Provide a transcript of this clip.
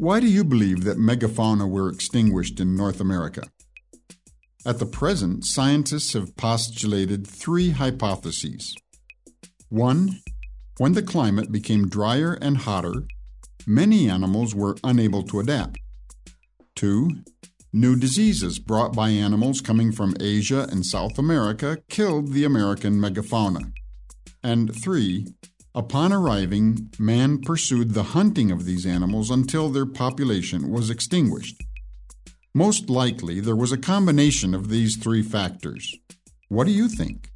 Why do you believe that megafauna were extinguished in North America? At the present, scientists have postulated three hypotheses. One, when the climate became drier and hotter, many animals were unable to adapt. Two, new diseases brought by animals coming from Asia and South America killed the American megafauna. And three, upon arriving, man pursued the hunting of these animals until their population was extinguished. Most likely, there was a combination of these three factors. What do you think?